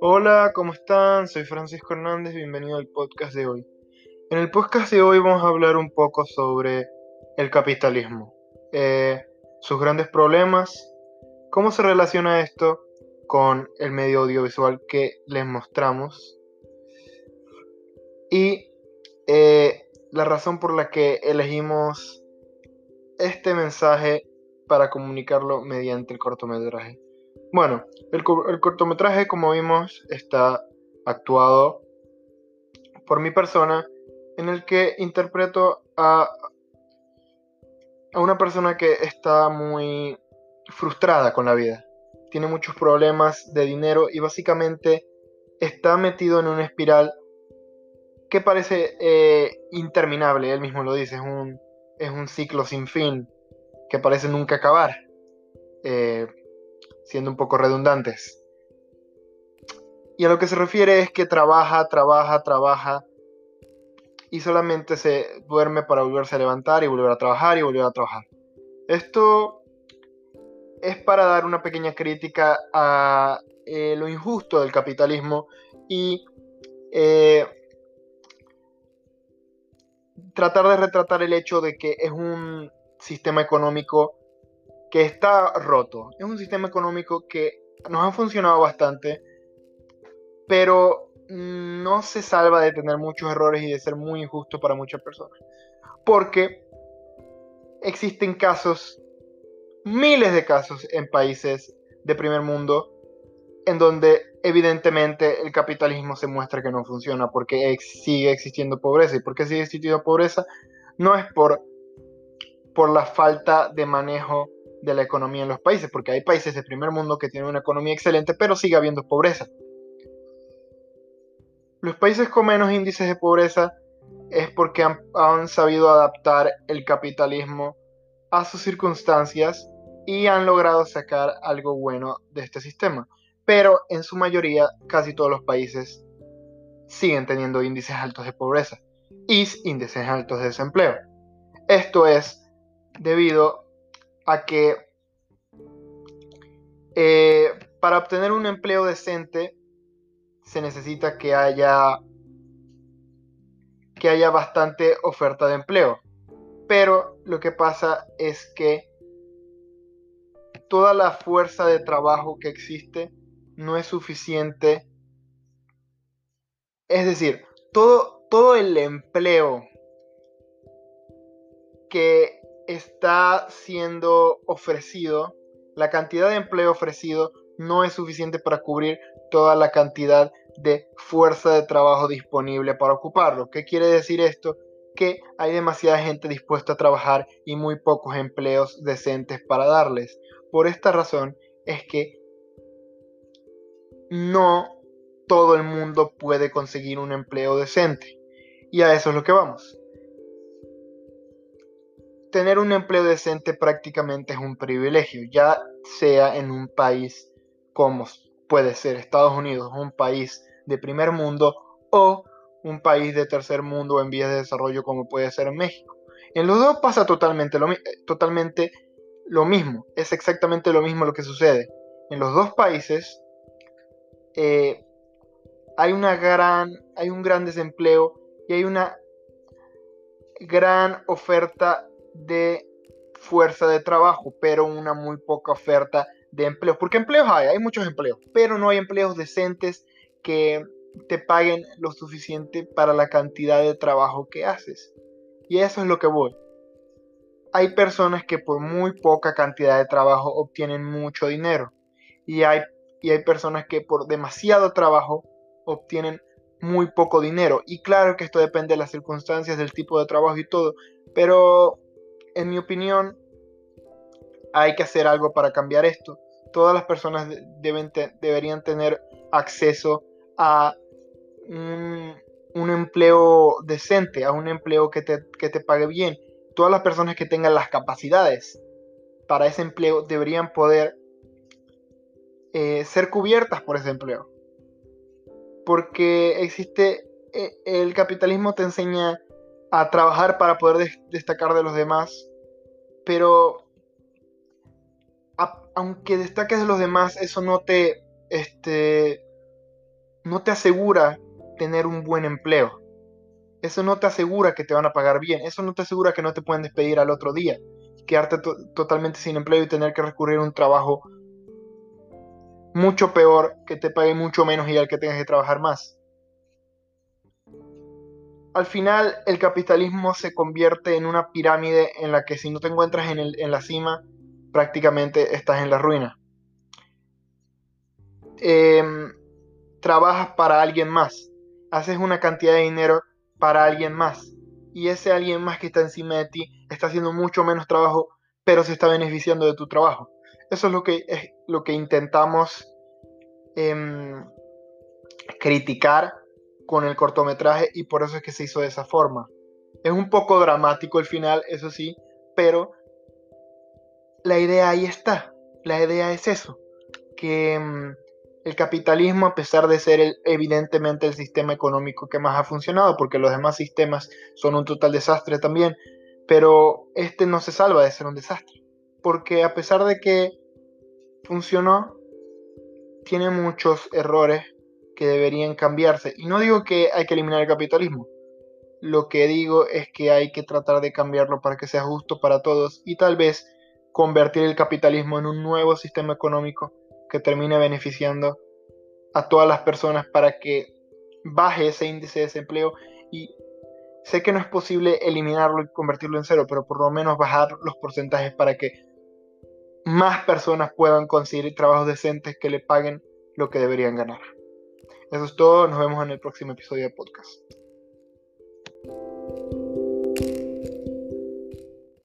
Hola, ¿cómo están? Soy Francisco Hernández, bienvenido al podcast de hoy. En el podcast de hoy vamos a hablar un poco sobre el capitalismo, eh, sus grandes problemas, cómo se relaciona esto con el medio audiovisual que les mostramos y eh, la razón por la que elegimos este mensaje para comunicarlo mediante el cortometraje. Bueno, el, cortometraje, como vimos, está actuado por mi persona, en el que interpreto a, una persona que está muy frustrada con la vida. Tiene muchos problemas de dinero y básicamente está metido en una espiral que parece eh, interminable, él mismo lo dice, es un, es un ciclo sin fin que parece nunca acabar. Eh, siendo un poco redundantes. Y a lo que se refiere es que trabaja, trabaja, trabaja y solamente se duerme para volverse a levantar y volver a trabajar y volver a trabajar. Esto es para dar una pequeña crítica a eh, lo injusto del capitalismo y eh, tratar de retratar el hecho de que es un sistema económico que está roto. Es un sistema económico que nos ha funcionado bastante, pero no se salva de tener muchos errores y de ser muy injusto para muchas personas. Porque existen casos, miles de casos en países de primer mundo, en donde evidentemente el capitalismo se muestra que no funciona porque sigue existiendo pobreza. ¿Y por qué sigue existiendo pobreza? No es por, por la falta de manejo de la economía en los países, porque hay países de primer mundo que tienen una economía excelente, pero sigue habiendo pobreza. Los países con menos índices de pobreza es porque han, sabido adaptar el capitalismo a sus circunstancias y han logrado sacar algo bueno de este sistema. Pero en su mayoría, casi todos los países siguen teniendo índices altos de pobreza y índices altos de desempleo. Esto es debido a que eh, para obtener un empleo decente se necesita que haya que haya bastante oferta de empleo. Pero lo que pasa es que toda la fuerza de trabajo que existe no es suficiente. Es decir, todo, todo el empleo que está siendo ofrecido, la cantidad de empleo ofrecido no es suficiente para cubrir toda la cantidad de fuerza de trabajo disponible para ocuparlo. ¿Qué quiere decir esto? Que hay demasiada gente dispuesta a trabajar y muy pocos empleos decentes para darles. Por esta razón es que no todo el mundo puede conseguir un empleo decente. Y a eso es lo que vamos tener un empleo decente prácticamente es un privilegio, ya sea en un país como puede ser Estados Unidos, un país de primer mundo, o un país de tercer mundo en vías de desarrollo como puede ser México. En los dos pasa totalmente lo, totalmente lo mismo, es exactamente lo mismo lo que sucede. En los dos países eh, hay, una gran, hay un gran desempleo y hay una gran oferta de fuerza de trabajo, pero una muy poca oferta de empleos. Porque empleos hay, hay muchos empleos, pero no hay empleos decentes que te paguen lo suficiente para la cantidad de trabajo que haces. Y eso es lo que voy. Hay personas que por muy poca cantidad de trabajo obtienen mucho dinero. Y hay, y hay personas que por demasiado trabajo obtienen muy poco dinero. Y claro que esto depende de las circunstancias, del tipo de trabajo y todo. Pero en mi opinión, hay que hacer algo para cambiar esto. Todas las personas deben deberían tener acceso a un, empleo decente, a un empleo que te, te, pague bien. Todas las personas que tengan las capacidades para ese empleo deberían poder eh, ser cubiertas por ese empleo. Porque existe, eh, el capitalismo te enseña a trabajar para poder destacar de los demás, pero aunque destaques de los demás, eso no te, este, no te asegura tener un buen empleo. Eso no te asegura que te van a pagar bien. Eso no te asegura que no te pueden despedir al otro día. Quedarte totalmente sin empleo y tener que recurrir a un trabajo mucho peor, que te pague mucho menos y al que tengas que trabajar más. Al final, el capitalismo se convierte en una pirámide en la que si no te encuentras en, la cima, prácticamente estás en la ruina. Em, trabajas para alguien más, haces una cantidad de dinero para alguien más y ese alguien más que está encima de ti está haciendo mucho menos trabajo, pero se está beneficiando de tu trabajo. Eso es lo que, es lo que intentamos em, criticar con el cortometraje y por eso es que se hizo de esa forma. Es un poco dramático el final, eso sí, pero la idea ahí está. La idea es eso, que mm, el capitalismo, a pesar de ser evidentemente el sistema económico que más ha funcionado, porque los demás sistemas son un total desastre también, pero este no se salva de ser un desastre, porque a pesar de que funcionó, tiene muchos errores que deberían cambiarse. Y no digo que hay que eliminar el capitalismo, lo que digo es que hay que tratar de cambiarlo para que sea justo para todos y tal vez convertir el capitalismo en un nuevo sistema económico que termine beneficiando a todas las personas para que baje ese índice de desempleo y sé que no es posible eliminarlo y convertirlo en cero, pero por lo menos bajar los porcentajes para que más personas puedan conseguir trabajos decentes que le paguen lo que deberían ganar. Eso es todo, nos vemos en el próximo episodio de podcast.